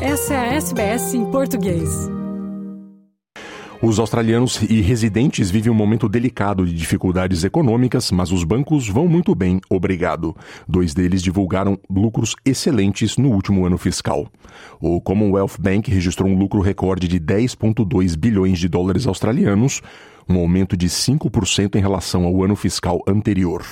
Essa é a SBS em português. Os australianos e residentes vivem um momento delicado de dificuldades econômicas, mas os bancos vão muito bem, obrigado. Dois deles divulgaram lucros excelentes no último ano fiscal. O Commonwealth Bank registrou um lucro recorde de 10,2 bilhões de dólares australianos, um aumento de 5% em relação ao ano fiscal anterior.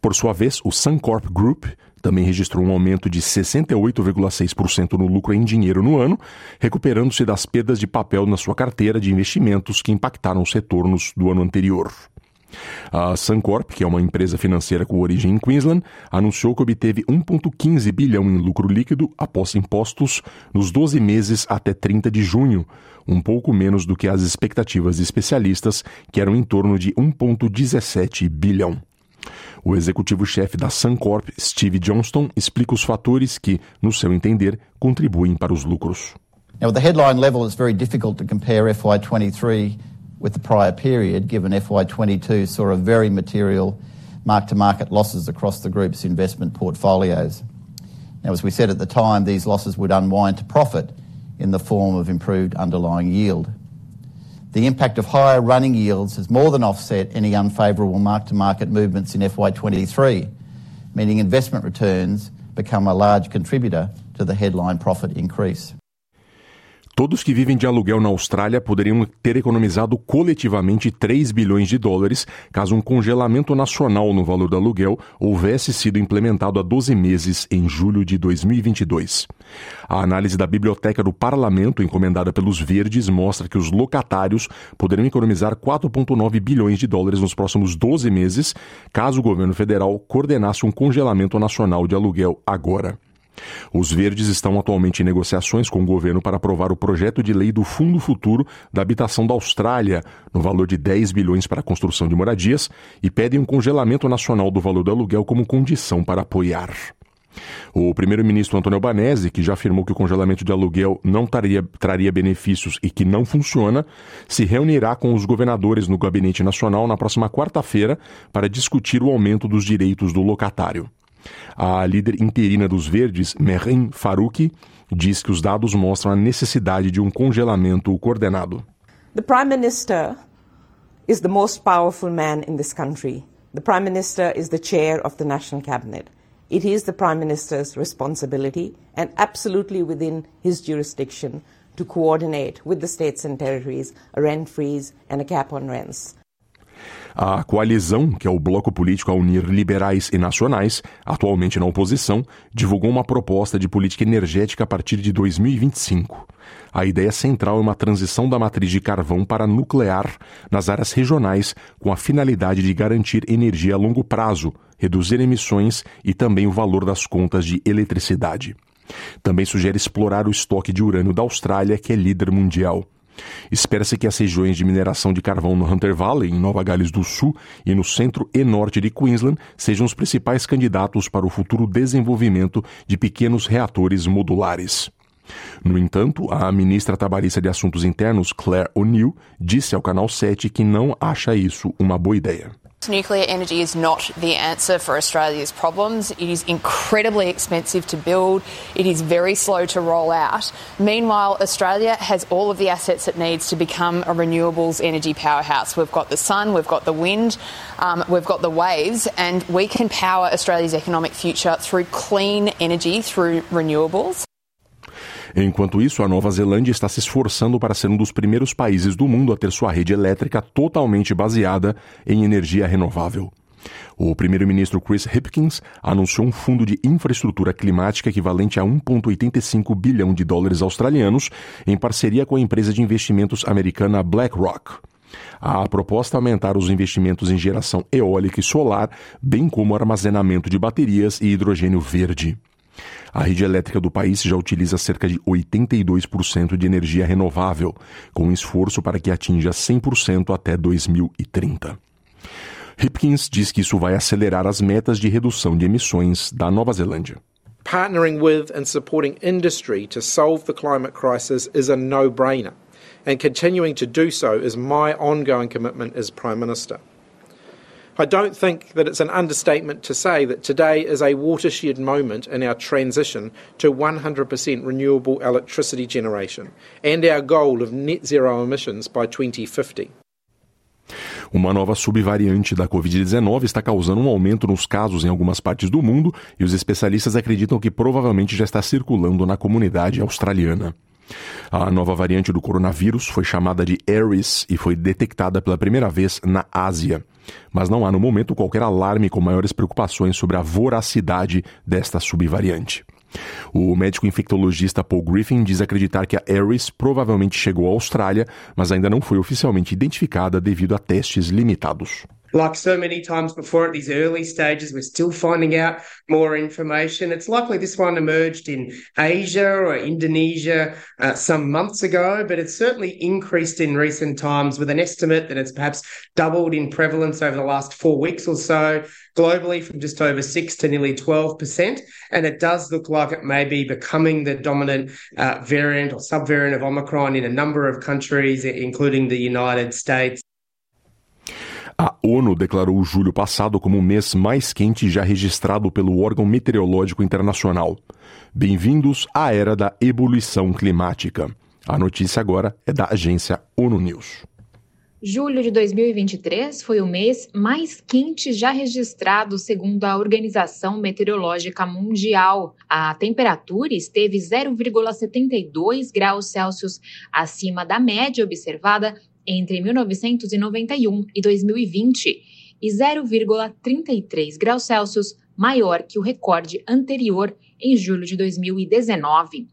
Por sua vez, o Suncorp Group também registrou um aumento de 68,6% no lucro em dinheiro no ano, recuperando-se das perdas de papel na sua carteira de investimentos que impactaram os retornos do ano anterior. A Suncorp, que é uma empresa financeira com origem em Queensland, anunciou que obteve 1,15 bilhão em lucro líquido após impostos nos 12 meses até 30 de junho, um pouco menos do que as expectativas de especialistas, que eram em torno de 1,17 bilhão. O executivo-chefe da Suncorp, Steve Johnston, explica os fatores que, no seu entender, contribuem para os lucros. Now, the headline level, it's very difficult to compare FY23 with the prior period, given FY22 saw a very material mark-to-market losses across the group's investment portfolios. Now, as we said at the time, these losses would unwind to profit in the form of improved underlying yield. The impact of higher running yields has more than offset any unfavourable mark-to-market movements in FY23, meaning investment returns become a large contributor to the headline profit increase. Todos que vivem de aluguel na Austrália poderiam ter economizado coletivamente 3 bilhões de dólares caso um congelamento nacional no valor do aluguel houvesse sido implementado há 12 meses em julho de 2022. A análise da Biblioteca do Parlamento, encomendada pelos Verdes, mostra que os locatários poderiam economizar 4,9 bilhões de dólares nos próximos 12 meses caso o governo federal coordenasse um congelamento nacional de aluguel agora. Os Verdes estão atualmente em negociações com o governo para aprovar o projeto de lei do Fundo Futuro da Habitação da Austrália, no valor de 10 bilhões para a construção de moradias, e pedem um congelamento nacional do valor do aluguel como condição para apoiar. O primeiro-ministro Antônio Albanese, que já afirmou que o congelamento de aluguel não traria, traria benefícios e que não funciona, se reunirá com os governadores no Gabinete Nacional na próxima quarta-feira para discutir o aumento dos direitos do locatário. A líder interina dos Verdes, Merin Farouki, diz que os dados mostram a necessidade de um congelamento coordenado. The Prime Minister is the most powerful man in this country. The Prime Minister is the chair of the National Cabinet. It is the Prime Minister's responsibility and absolutely within his jurisdiction to coordinate with the states and territories a rent freeze and a cap on rents. A coalizão, que é o bloco político a unir liberais e nacionais, atualmente na oposição, divulgou uma proposta de política energética a partir de 2025. A ideia central é uma transição da matriz de carvão para nuclear nas áreas regionais, com a finalidade de garantir energia a longo prazo, reduzir emissões e também o valor das contas de eletricidade. Também sugere explorar o estoque de urânio da Austrália, que é líder mundial. Espera-se que as regiões de mineração de carvão no Hunter Valley, em Nova Gales do Sul, e no centro e norte de Queensland sejam os principais candidatos para o futuro desenvolvimento de pequenos reatores modulares. No entanto, a ministra trabalhista de Assuntos Internos, Claire O'Neill, disse ao Canal 7 que não acha isso uma boa ideia. Nuclear energy is not the answer for Australia's problems. It is incredibly expensive to build. It is very slow to roll out. Meanwhile, Australia has all of the assets it needs to become a renewables energy powerhouse. We've got the sun, we've got the wind, um, we've got the waves, and we can power Australia's economic future through clean energy, through renewables. Enquanto isso, a Nova Zelândia está se esforçando para ser um dos primeiros países do mundo a ter sua rede elétrica totalmente baseada em energia renovável. O primeiro-ministro Chris Hipkins anunciou um fundo de infraestrutura climática equivalente a 1,85 bilhão de dólares australianos em parceria com a empresa de investimentos americana BlackRock. A proposta aumentar os investimentos em geração eólica e solar, bem como armazenamento de baterias e hidrogênio verde. A rede elétrica do país já utiliza cerca de 82% de energia renovável, com esforço para que atinja 100% até 2030. Hipkins diz que isso vai acelerar as metas de redução de emissões da Nova Zelândia. Partnering with and supporting industry to solve the climate crisis is a no brainer, and continuing to do so is my ongoing commitment as Prime Minister. I don't think that it's an understatement to say that today is a watershed moment in our transition to 100% renewable electricity generation and our goal of net zero emissions by 2050. Uma nova subvariante da Covid-19 está causando um aumento nos casos em algumas partes do mundo e os especialistas acreditam que provavelmente já está circulando na comunidade australiana. A nova variante do coronavírus foi chamada de Ares e foi detectada pela primeira vez na Ásia. Mas não há no momento qualquer alarme com maiores preocupações sobre a voracidade desta subvariante. O médico infectologista Paul Griffin diz acreditar que a Ares provavelmente chegou à Austrália, mas ainda não foi oficialmente identificada devido a testes limitados. Like so many times before at these early stages, we're still finding out more information. It's likely this one emerged in Asia or Indonesia uh, some months ago, but it's certainly increased in recent times with an estimate that it's perhaps doubled in prevalence over the last four weeks or so globally from just over 6 to nearly 12%. And it does look like it may be becoming the dominant uh, variant or subvariant of Omicron in a number of countries, including the United States. A ONU declarou julho passado como o mês mais quente já registrado pelo órgão meteorológico internacional. Bem-vindos à era da ebulição climática. A notícia agora é da agência ONU News. Julho de 2023 foi o mês mais quente já registrado, segundo a Organização Meteorológica Mundial. A temperatura esteve 0,72 graus Celsius acima da média observada entre 1991 e 2020 e 0,33 graus Celsius maior que o recorde anterior em julho de 2019.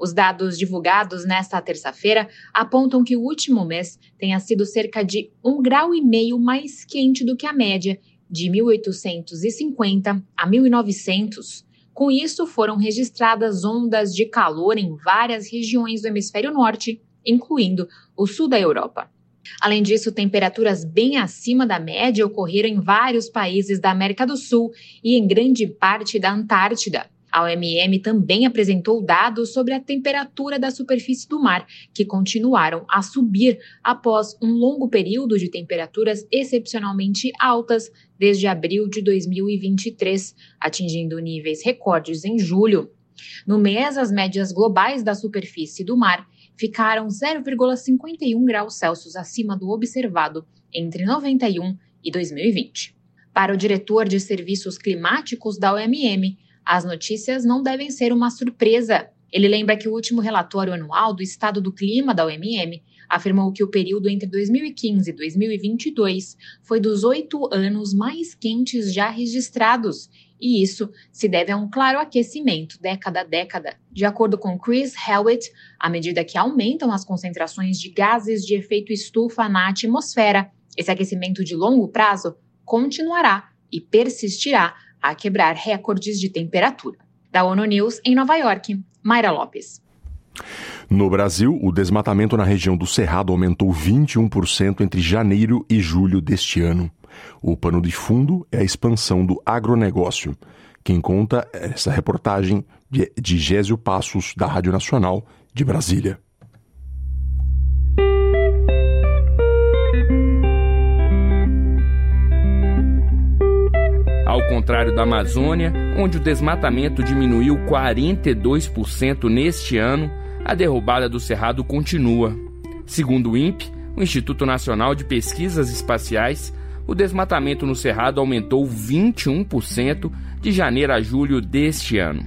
Os dados divulgados nesta terça-feira apontam que o último mês tenha sido cerca de um grau e meio mais quente do que a média de 1850 a 1900. Com isso, foram registradas ondas de calor em várias regiões do hemisfério norte, incluindo o sul da Europa. Além disso, temperaturas bem acima da média ocorreram em vários países da América do Sul e em grande parte da Antártida. A OMM também apresentou dados sobre a temperatura da superfície do mar, que continuaram a subir após um longo período de temperaturas excepcionalmente altas desde abril de 2023, atingindo níveis recordes em julho. No mês, as médias globais da superfície do mar ficaram 0,51 graus Celsius acima do observado entre 91 e 2020. Para o diretor de serviços climáticos da OMM, as notícias não devem ser uma surpresa. Ele lembra que o último relatório anual do estado do clima da OMM afirmou que o período entre 2015 e 2022 foi dos oito anos mais quentes já registrados e isso se deve a um claro aquecimento década a década. De acordo com Chris Hewitt, à medida que aumentam as concentrações de gases de efeito estufa na atmosfera, esse aquecimento de longo prazo continuará e persistirá a quebrar recordes de temperatura. Da ONU News em Nova York, Mayra Lopes. No Brasil, o desmatamento na região do Cerrado aumentou 21% entre janeiro e julho deste ano. O pano de fundo é a expansão do agronegócio. Quem conta é essa reportagem de Gésio Passos, da Rádio Nacional de Brasília. Ao contrário da Amazônia, onde o desmatamento diminuiu 42% neste ano, a derrubada do Cerrado continua. Segundo o INPE, o Instituto Nacional de Pesquisas Espaciais, o desmatamento no Cerrado aumentou 21% de janeiro a julho deste ano.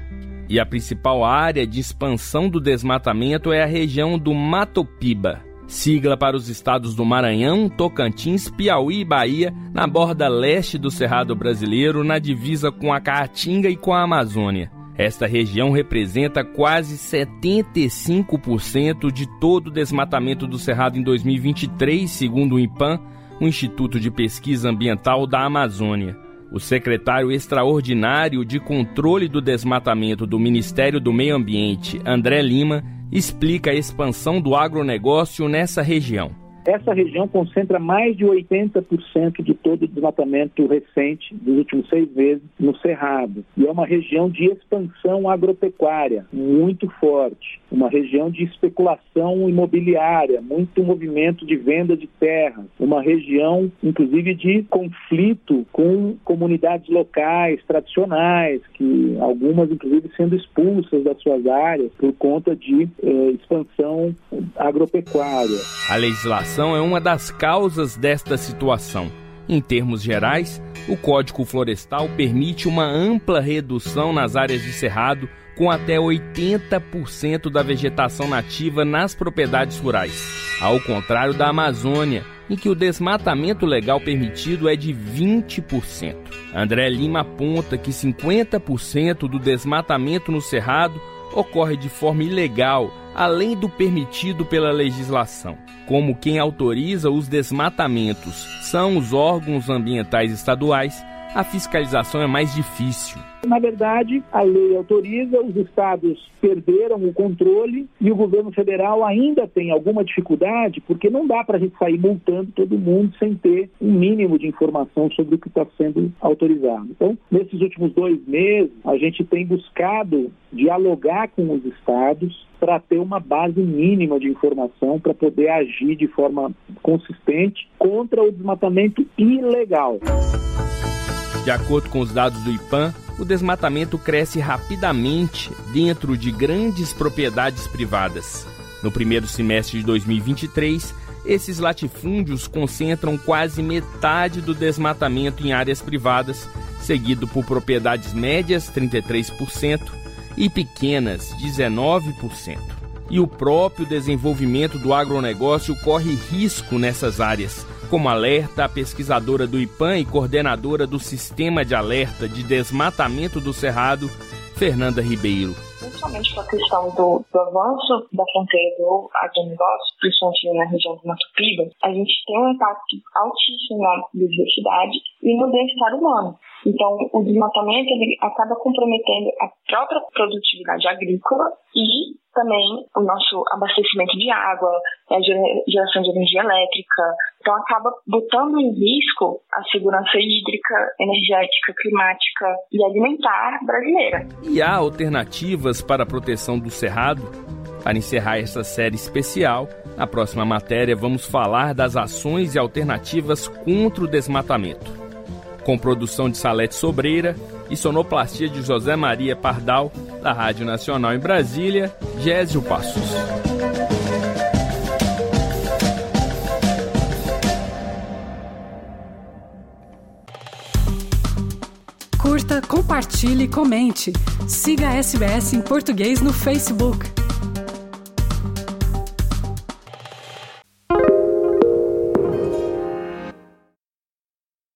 E a principal área de expansão do desmatamento é a região do Matopiba, sigla para os estados do Maranhão, Tocantins, Piauí e Bahia, na borda leste do Cerrado brasileiro, na divisa com a Caatinga e com a Amazônia. Esta região representa quase 75% de todo o desmatamento do Cerrado em 2023, segundo o IPAM, o Instituto de Pesquisa Ambiental da Amazônia. O secretário extraordinário de controle do desmatamento do Ministério do Meio Ambiente, André Lima, explica a expansão do agronegócio nessa região. Essa região concentra mais de 80% de todo o desmatamento recente dos últimos seis meses no Cerrado. E é uma região de expansão agropecuária muito forte, uma região de especulação imobiliária, muito movimento de venda de terras, uma região, inclusive, de conflito com comunidades locais, tradicionais, que algumas, inclusive, sendo expulsas das suas áreas por conta de eh, expansão agropecuária. A legislação é uma das causas desta situação. Em termos gerais, o Código Florestal permite uma ampla redução nas áreas de cerrado, com até 80% da vegetação nativa nas propriedades rurais, ao contrário da Amazônia, em que o desmatamento legal permitido é de 20%. André Lima aponta que 50% do desmatamento no cerrado ocorre de forma ilegal, além do permitido pela legislação. Como quem autoriza os desmatamentos são os órgãos ambientais estaduais, a fiscalização é mais difícil. Na verdade, a lei autoriza, os estados perderam o controle e o governo federal ainda tem alguma dificuldade, porque não dá para a gente sair multando todo mundo sem ter um mínimo de informação sobre o que está sendo autorizado. Então, nesses últimos dois meses, a gente tem buscado dialogar com os estados para ter uma base mínima de informação para poder agir de forma consistente contra o desmatamento ilegal. De acordo com os dados do IPAM, o desmatamento cresce rapidamente dentro de grandes propriedades privadas. No primeiro semestre de 2023, esses latifúndios concentram quase metade do desmatamento em áreas privadas, seguido por propriedades médias, 33%, e pequenas, 19%. E o próprio desenvolvimento do agronegócio corre risco nessas áreas como alerta a pesquisadora do IPAM e coordenadora do Sistema de Alerta de Desmatamento do Cerrado, Fernanda Ribeiro. Principalmente com a questão do, do avanço da fronteira do agronegócio, principalmente na região do Mato Piba, a gente tem um impacto altíssimo na biodiversidade e no bem-estar humano. Então, o desmatamento ele acaba comprometendo a própria produtividade agrícola e também o nosso abastecimento de água, a geração de energia elétrica. Então, acaba botando em risco a segurança hídrica, energética, climática e alimentar brasileira. E há alternativas para a proteção do cerrado? Para encerrar essa série especial, na próxima matéria vamos falar das ações e alternativas contra o desmatamento com produção de Salete Sobreira e sonoplastia de José Maria Pardal, da Rádio Nacional em Brasília, Gésio Passos. Curta, compartilhe, comente. Siga a SBS em português no Facebook.